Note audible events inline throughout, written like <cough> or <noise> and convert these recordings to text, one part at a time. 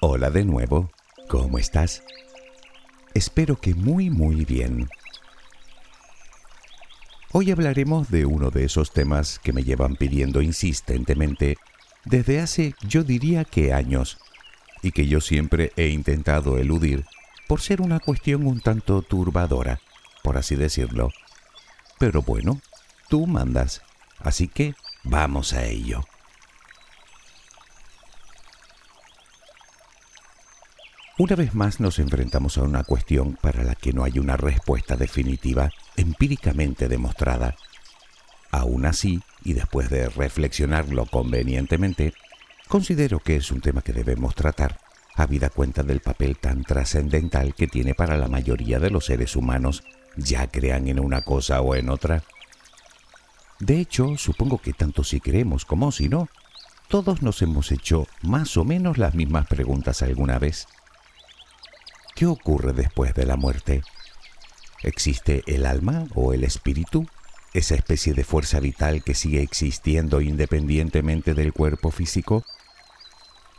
Hola de nuevo, ¿cómo estás? Espero que muy muy bien. Hoy hablaremos de uno de esos temas que me llevan pidiendo insistentemente desde hace yo diría que años y que yo siempre he intentado eludir por ser una cuestión un tanto turbadora, por así decirlo. Pero bueno, tú mandas, así que vamos a ello. Una vez más nos enfrentamos a una cuestión para la que no hay una respuesta definitiva empíricamente demostrada. Aún así, y después de reflexionarlo convenientemente, considero que es un tema que debemos tratar, habida cuenta del papel tan trascendental que tiene para la mayoría de los seres humanos, ya crean en una cosa o en otra. De hecho, supongo que tanto si creemos como si no, todos nos hemos hecho más o menos las mismas preguntas alguna vez. ¿Qué ocurre después de la muerte? ¿Existe el alma o el espíritu? Esa especie de fuerza vital que sigue existiendo independientemente del cuerpo físico.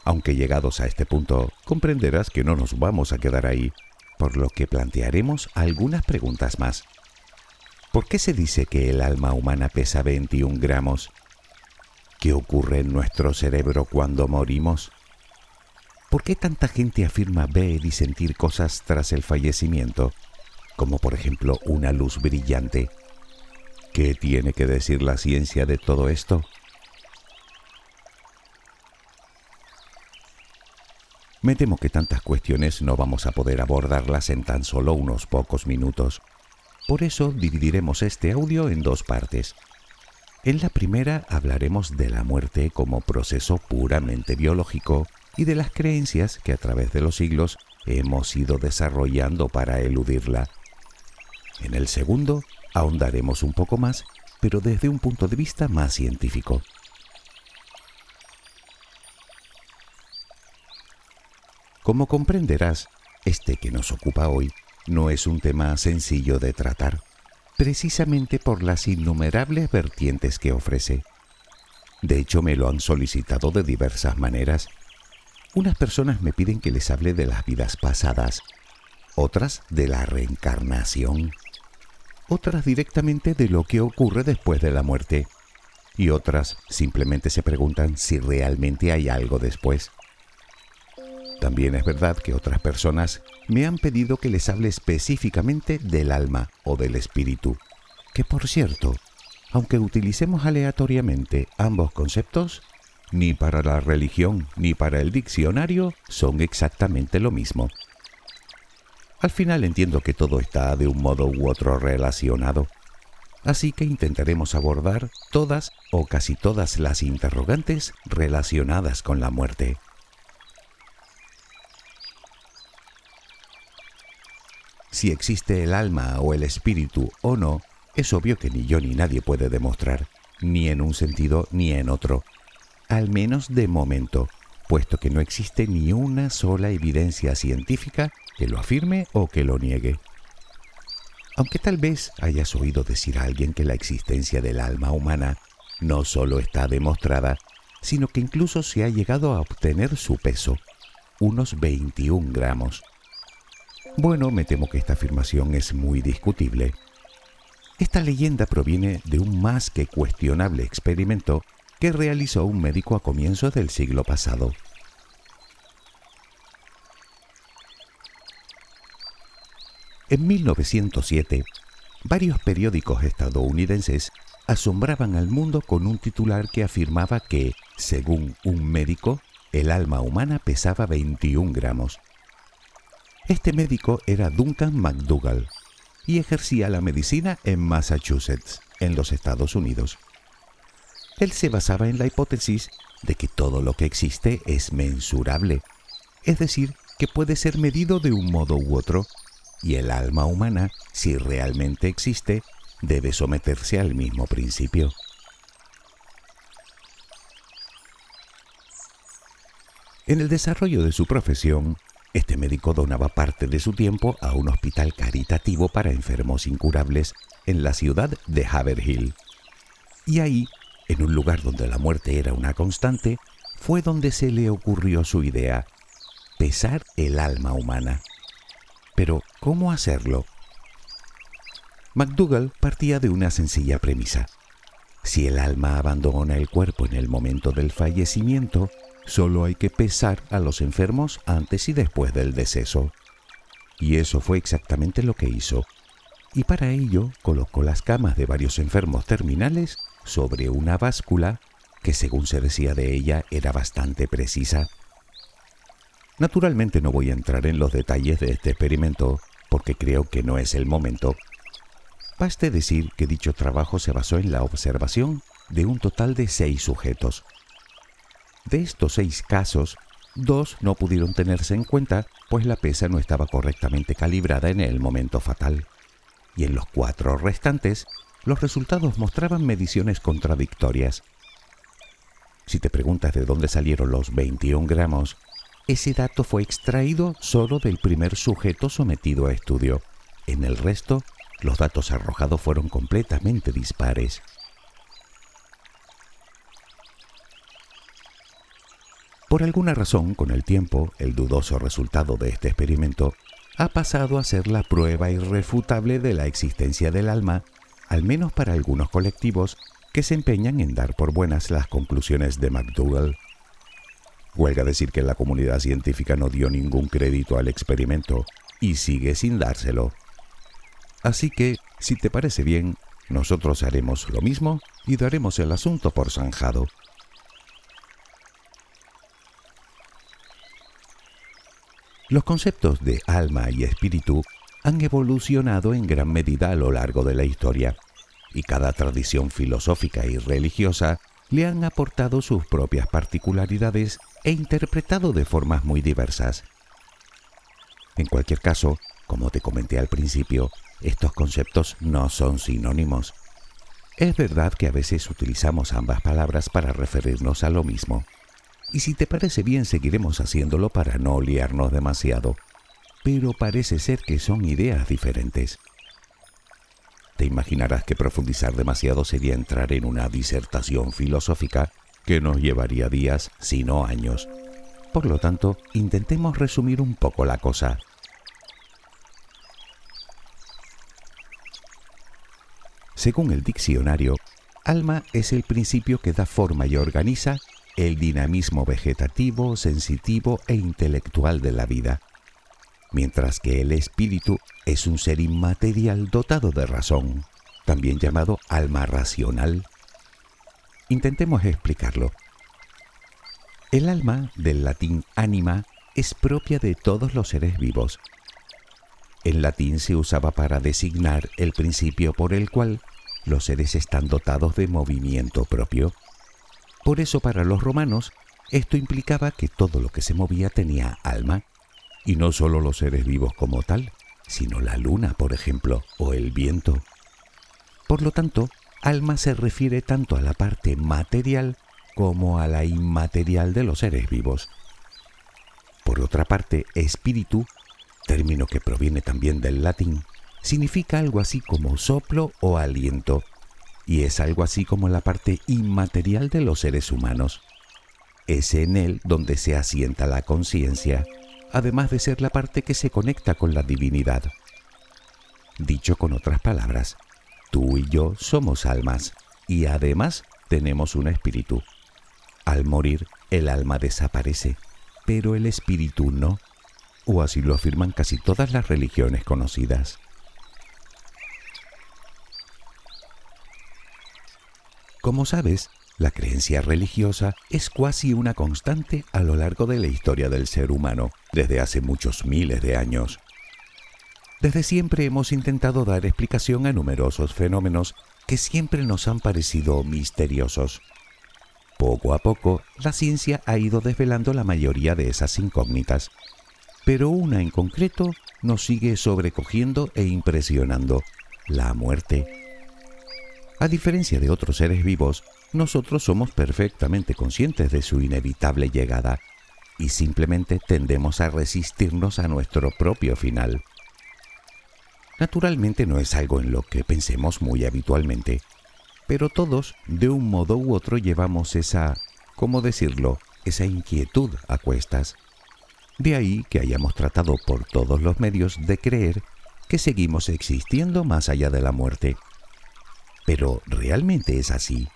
Aunque llegados a este punto, comprenderás que no nos vamos a quedar ahí, por lo que plantearemos algunas preguntas más. ¿Por qué se dice que el alma humana pesa 21 gramos? ¿Qué ocurre en nuestro cerebro cuando morimos? ¿Por qué tanta gente afirma ver y sentir cosas tras el fallecimiento? Como por ejemplo una luz brillante. ¿Qué tiene que decir la ciencia de todo esto? Me temo que tantas cuestiones no vamos a poder abordarlas en tan solo unos pocos minutos. Por eso dividiremos este audio en dos partes. En la primera hablaremos de la muerte como proceso puramente biológico y de las creencias que a través de los siglos hemos ido desarrollando para eludirla. En el segundo, ahondaremos un poco más, pero desde un punto de vista más científico. Como comprenderás, este que nos ocupa hoy no es un tema sencillo de tratar, precisamente por las innumerables vertientes que ofrece. De hecho, me lo han solicitado de diversas maneras unas personas me piden que les hable de las vidas pasadas, otras de la reencarnación, otras directamente de lo que ocurre después de la muerte y otras simplemente se preguntan si realmente hay algo después. También es verdad que otras personas me han pedido que les hable específicamente del alma o del espíritu, que por cierto, aunque utilicemos aleatoriamente ambos conceptos, ni para la religión ni para el diccionario son exactamente lo mismo. Al final entiendo que todo está de un modo u otro relacionado, así que intentaremos abordar todas o casi todas las interrogantes relacionadas con la muerte. Si existe el alma o el espíritu o no, es obvio que ni yo ni nadie puede demostrar, ni en un sentido ni en otro, al menos de momento, puesto que no existe ni una sola evidencia científica que lo afirme o que lo niegue. Aunque tal vez hayas oído decir a alguien que la existencia del alma humana no solo está demostrada, sino que incluso se ha llegado a obtener su peso, unos 21 gramos. Bueno, me temo que esta afirmación es muy discutible. Esta leyenda proviene de un más que cuestionable experimento que realizó un médico a comienzos del siglo pasado. En 1907, varios periódicos estadounidenses asombraban al mundo con un titular que afirmaba que, según un médico, el alma humana pesaba 21 gramos. Este médico era Duncan McDougall y ejercía la medicina en Massachusetts, en los Estados Unidos. Él se basaba en la hipótesis de que todo lo que existe es mensurable, es decir, que puede ser medido de un modo u otro, y el alma humana, si realmente existe, debe someterse al mismo principio. En el desarrollo de su profesión, este médico donaba parte de su tiempo a un hospital caritativo para enfermos incurables en la ciudad de Haverhill. Y ahí, en un lugar donde la muerte era una constante, fue donde se le ocurrió su idea, pesar el alma humana. Pero, ¿cómo hacerlo? MacDougall partía de una sencilla premisa. Si el alma abandona el cuerpo en el momento del fallecimiento, solo hay que pesar a los enfermos antes y después del deceso. Y eso fue exactamente lo que hizo. Y para ello colocó las camas de varios enfermos terminales sobre una báscula que según se decía de ella era bastante precisa. Naturalmente no voy a entrar en los detalles de este experimento porque creo que no es el momento Baste decir que dicho trabajo se basó en la observación de un total de seis sujetos. De estos seis casos, dos no pudieron tenerse en cuenta, pues la pesa no estaba correctamente calibrada en el momento fatal. Y en los cuatro restantes, los resultados mostraban mediciones contradictorias. Si te preguntas de dónde salieron los 21 gramos, ese dato fue extraído solo del primer sujeto sometido a estudio. En el resto los datos arrojados fueron completamente dispares. Por alguna razón, con el tiempo, el dudoso resultado de este experimento ha pasado a ser la prueba irrefutable de la existencia del alma, al menos para algunos colectivos que se empeñan en dar por buenas las conclusiones de McDougall. Huelga decir que la comunidad científica no dio ningún crédito al experimento y sigue sin dárselo. Así que, si te parece bien, nosotros haremos lo mismo y daremos el asunto por zanjado. Los conceptos de alma y espíritu han evolucionado en gran medida a lo largo de la historia, y cada tradición filosófica y religiosa le han aportado sus propias particularidades e interpretado de formas muy diversas. En cualquier caso, como te comenté al principio, estos conceptos no son sinónimos. Es verdad que a veces utilizamos ambas palabras para referirnos a lo mismo. Y si te parece bien seguiremos haciéndolo para no liarnos demasiado. Pero parece ser que son ideas diferentes. Te imaginarás que profundizar demasiado sería entrar en una disertación filosófica que nos llevaría días, si no años. Por lo tanto, intentemos resumir un poco la cosa. Según el diccionario, alma es el principio que da forma y organiza el dinamismo vegetativo, sensitivo e intelectual de la vida, mientras que el espíritu es un ser inmaterial dotado de razón, también llamado alma racional. Intentemos explicarlo. El alma, del latín anima, es propia de todos los seres vivos. En latín se usaba para designar el principio por el cual los seres están dotados de movimiento propio. Por eso para los romanos esto implicaba que todo lo que se movía tenía alma, y no solo los seres vivos como tal, sino la luna, por ejemplo, o el viento. Por lo tanto, alma se refiere tanto a la parte material como a la inmaterial de los seres vivos. Por otra parte, espíritu, término que proviene también del latín, significa algo así como soplo o aliento, y es algo así como la parte inmaterial de los seres humanos. Es en él donde se asienta la conciencia, además de ser la parte que se conecta con la divinidad. Dicho con otras palabras, tú y yo somos almas y además tenemos un espíritu. Al morir, el alma desaparece, pero el espíritu no, o así lo afirman casi todas las religiones conocidas. Como sabes, la creencia religiosa es casi una constante a lo largo de la historia del ser humano, desde hace muchos miles de años. Desde siempre hemos intentado dar explicación a numerosos fenómenos que siempre nos han parecido misteriosos. Poco a poco, la ciencia ha ido desvelando la mayoría de esas incógnitas, pero una en concreto nos sigue sobrecogiendo e impresionando, la muerte. A diferencia de otros seres vivos, nosotros somos perfectamente conscientes de su inevitable llegada y simplemente tendemos a resistirnos a nuestro propio final. Naturalmente no es algo en lo que pensemos muy habitualmente, pero todos, de un modo u otro, llevamos esa, ¿cómo decirlo?, esa inquietud a cuestas. De ahí que hayamos tratado por todos los medios de creer que seguimos existiendo más allá de la muerte. Pero ¿realmente es así?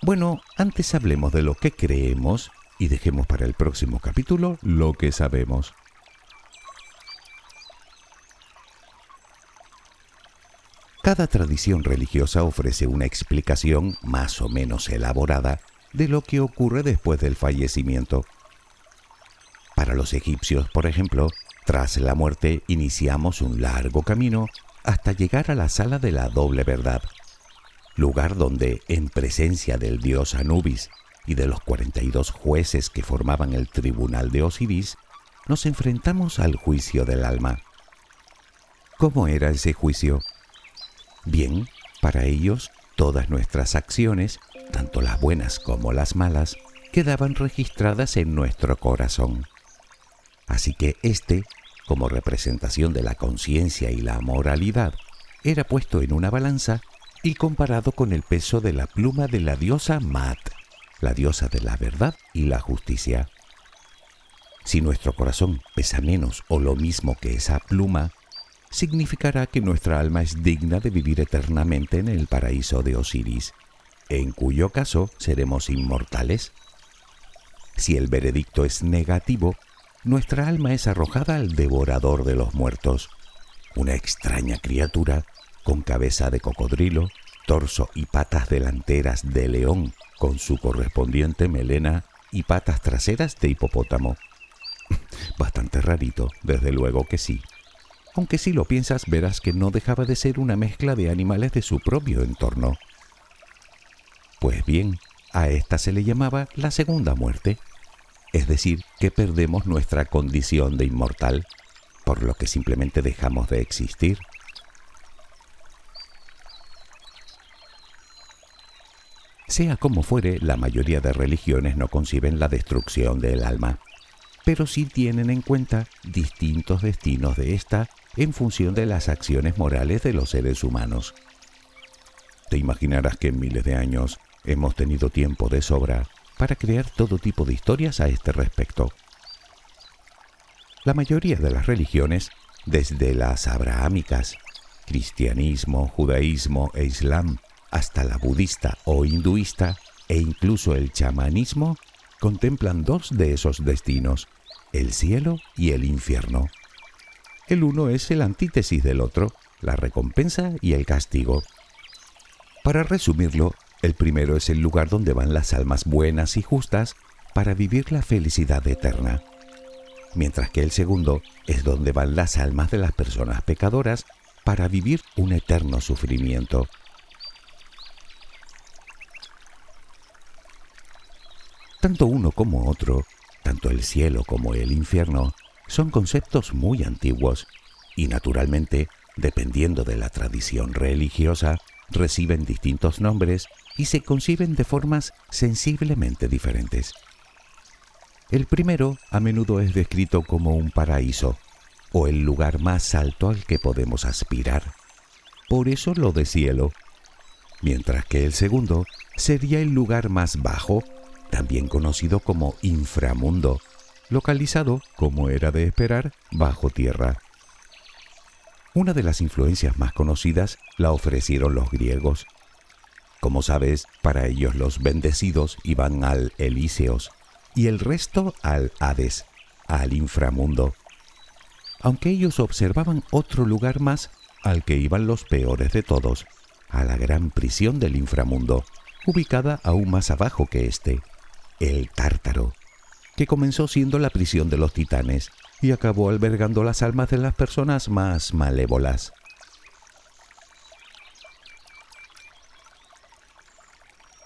Bueno, antes hablemos de lo que creemos y dejemos para el próximo capítulo lo que sabemos. Cada tradición religiosa ofrece una explicación más o menos elaborada de lo que ocurre después del fallecimiento. Para los egipcios, por ejemplo, tras la muerte iniciamos un largo camino hasta llegar a la sala de la doble verdad, lugar donde, en presencia del dios Anubis y de los 42 jueces que formaban el tribunal de Osiris, nos enfrentamos al juicio del alma. ¿Cómo era ese juicio? Bien, para ellos, todas nuestras acciones, tanto las buenas como las malas, quedaban registradas en nuestro corazón. Así que este, como representación de la conciencia y la moralidad, era puesto en una balanza y comparado con el peso de la pluma de la diosa Mat, la diosa de la verdad y la justicia. Si nuestro corazón pesa menos o lo mismo que esa pluma, significará que nuestra alma es digna de vivir eternamente en el paraíso de Osiris, en cuyo caso seremos inmortales. Si el veredicto es negativo, nuestra alma es arrojada al devorador de los muertos, una extraña criatura con cabeza de cocodrilo, torso y patas delanteras de león, con su correspondiente melena y patas traseras de hipopótamo. <laughs> Bastante rarito, desde luego que sí. Aunque si lo piensas verás que no dejaba de ser una mezcla de animales de su propio entorno. Pues bien, a esta se le llamaba la segunda muerte, es decir, que perdemos nuestra condición de inmortal, por lo que simplemente dejamos de existir. Sea como fuere, la mayoría de religiones no conciben la destrucción del alma, pero sí tienen en cuenta distintos destinos de ésta en función de las acciones morales de los seres humanos. Te imaginarás que en miles de años hemos tenido tiempo de sobra para crear todo tipo de historias a este respecto. La mayoría de las religiones, desde las abrahámicas, cristianismo, judaísmo e islam, hasta la budista o hinduista e incluso el chamanismo contemplan dos de esos destinos, el cielo y el infierno. El uno es el antítesis del otro, la recompensa y el castigo. Para resumirlo, el primero es el lugar donde van las almas buenas y justas para vivir la felicidad eterna, mientras que el segundo es donde van las almas de las personas pecadoras para vivir un eterno sufrimiento. Tanto uno como otro, tanto el cielo como el infierno, son conceptos muy antiguos y naturalmente, dependiendo de la tradición religiosa, reciben distintos nombres y se conciben de formas sensiblemente diferentes. El primero a menudo es descrito como un paraíso o el lugar más alto al que podemos aspirar. Por eso lo de cielo. Mientras que el segundo sería el lugar más bajo también conocido como inframundo, localizado, como era de esperar, bajo tierra. Una de las influencias más conocidas la ofrecieron los griegos. Como sabes, para ellos los bendecidos iban al Elíseos y el resto al Hades, al inframundo. Aunque ellos observaban otro lugar más al que iban los peores de todos, a la gran prisión del inframundo, ubicada aún más abajo que este, el Tártaro, que comenzó siendo la prisión de los titanes y acabó albergando las almas de las personas más malévolas.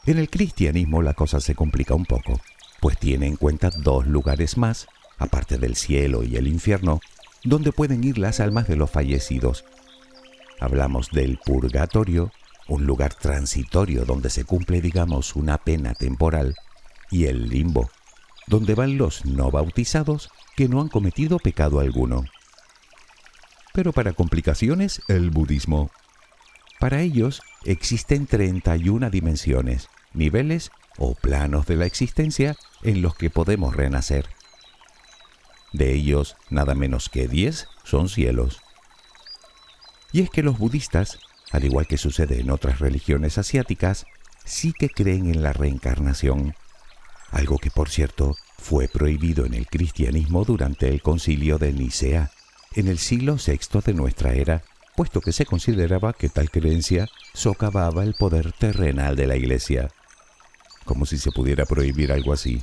En el cristianismo la cosa se complica un poco, pues tiene en cuenta dos lugares más, aparte del cielo y el infierno, donde pueden ir las almas de los fallecidos. Hablamos del purgatorio, un lugar transitorio donde se cumple, digamos, una pena temporal, y el limbo, donde van los no bautizados que no han cometido pecado alguno. Pero para complicaciones, el budismo. Para ellos existen 31 dimensiones, niveles o planos de la existencia en los que podemos renacer. De ellos, nada menos que 10 son cielos. Y es que los budistas, al igual que sucede en otras religiones asiáticas, sí que creen en la reencarnación, algo que por cierto fue prohibido en el cristianismo durante el concilio de Nicea, en el siglo VI de nuestra era, puesto que se consideraba que tal creencia socavaba el poder terrenal de la Iglesia como si se pudiera prohibir algo así.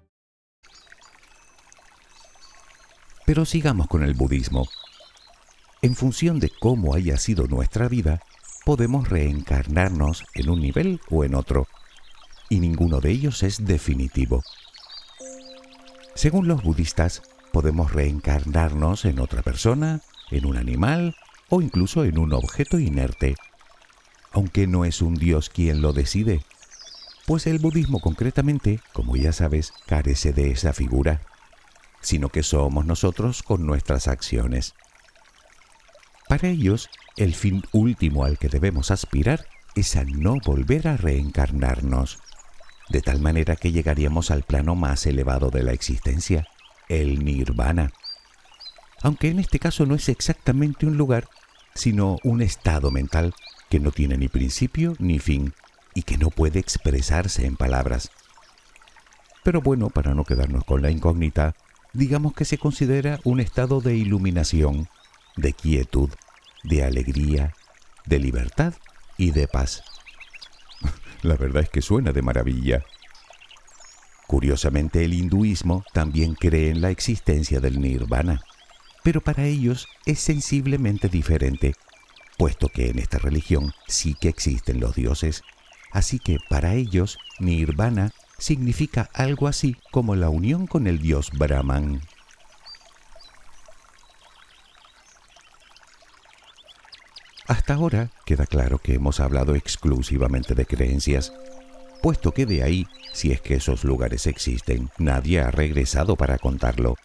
Pero sigamos con el budismo. En función de cómo haya sido nuestra vida, podemos reencarnarnos en un nivel o en otro, y ninguno de ellos es definitivo. Según los budistas, podemos reencarnarnos en otra persona, en un animal o incluso en un objeto inerte, aunque no es un dios quien lo decide, pues el budismo concretamente, como ya sabes, carece de esa figura, sino que somos nosotros con nuestras acciones. Para ellos, el fin último al que debemos aspirar es a no volver a reencarnarnos, de tal manera que llegaríamos al plano más elevado de la existencia, el nirvana. Aunque en este caso no es exactamente un lugar, sino un estado mental que no tiene ni principio ni fin y que no puede expresarse en palabras. Pero bueno, para no quedarnos con la incógnita, digamos que se considera un estado de iluminación, de quietud, de alegría, de libertad y de paz. <laughs> La verdad es que suena de maravilla. Curiosamente, el hinduismo también cree en la existencia del nirvana, pero para ellos es sensiblemente diferente, puesto que en esta religión sí que existen los dioses, así que para ellos nirvana significa algo así como la unión con el dios Brahman. Hasta ahora queda claro que hemos hablado exclusivamente de creencias, puesto que de ahí, si es que esos lugares existen, nadie ha regresado para contarlo.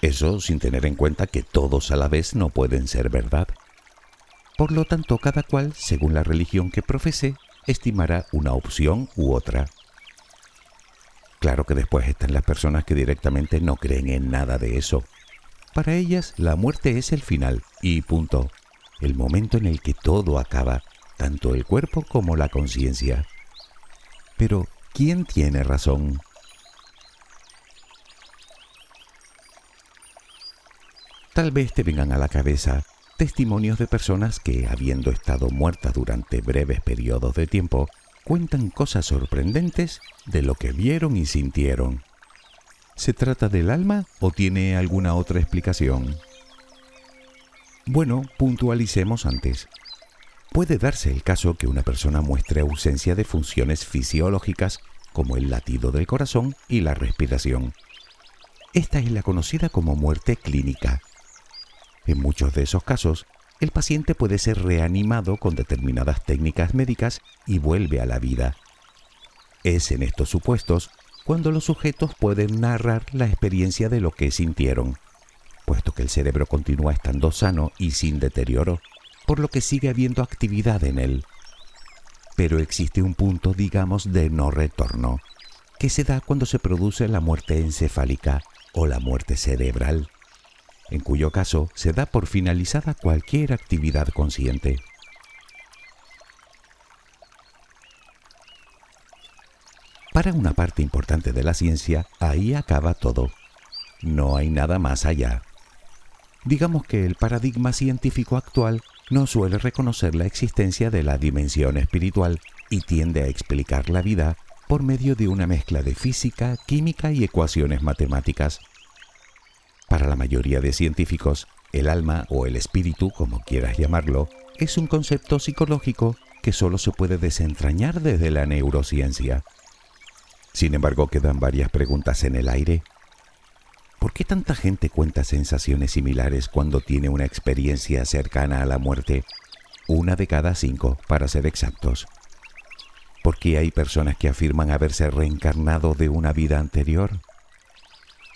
Eso sin tener en cuenta que todos a la vez no pueden ser verdad. Por lo tanto, cada cual, según la religión que profese, estimará una opción u otra. Claro que después están las personas que directamente no creen en nada de eso. Para ellas la muerte es el final y punto, el momento en el que todo acaba, tanto el cuerpo como la conciencia. Pero, ¿quién tiene razón? Tal vez te vengan a la cabeza testimonios de personas que, habiendo estado muertas durante breves periodos de tiempo, cuentan cosas sorprendentes de lo que vieron y sintieron. ¿Se trata del alma o tiene alguna otra explicación? Bueno, puntualicemos antes. Puede darse el caso que una persona muestre ausencia de funciones fisiológicas como el latido del corazón y la respiración. Esta es la conocida como muerte clínica. En muchos de esos casos, el paciente puede ser reanimado con determinadas técnicas médicas y vuelve a la vida. Es en estos supuestos cuando los sujetos pueden narrar la experiencia de lo que sintieron, puesto que el cerebro continúa estando sano y sin deterioro, por lo que sigue habiendo actividad en él. Pero existe un punto, digamos, de no retorno, que se da cuando se produce la muerte encefálica o la muerte cerebral, en cuyo caso se da por finalizada cualquier actividad consciente. Para una parte importante de la ciencia, ahí acaba todo. No hay nada más allá. Digamos que el paradigma científico actual no suele reconocer la existencia de la dimensión espiritual y tiende a explicar la vida por medio de una mezcla de física, química y ecuaciones matemáticas. Para la mayoría de científicos, el alma o el espíritu, como quieras llamarlo, es un concepto psicológico que solo se puede desentrañar desde la neurociencia. Sin embargo, quedan varias preguntas en el aire. ¿Por qué tanta gente cuenta sensaciones similares cuando tiene una experiencia cercana a la muerte? Una de cada cinco, para ser exactos. ¿Por qué hay personas que afirman haberse reencarnado de una vida anterior?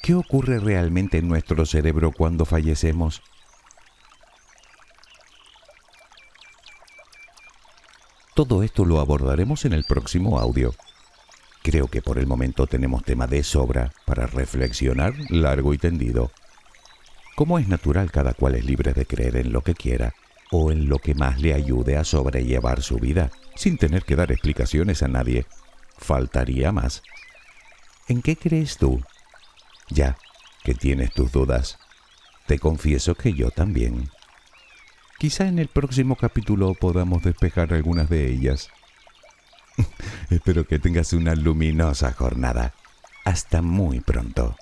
¿Qué ocurre realmente en nuestro cerebro cuando fallecemos? Todo esto lo abordaremos en el próximo audio. Creo que por el momento tenemos tema de sobra para reflexionar largo y tendido. Como es natural, cada cual es libre de creer en lo que quiera o en lo que más le ayude a sobrellevar su vida, sin tener que dar explicaciones a nadie. Faltaría más. ¿En qué crees tú? Ya que tienes tus dudas, te confieso que yo también. Quizá en el próximo capítulo podamos despejar algunas de ellas. <laughs> Espero que tengas una luminosa jornada. Hasta muy pronto.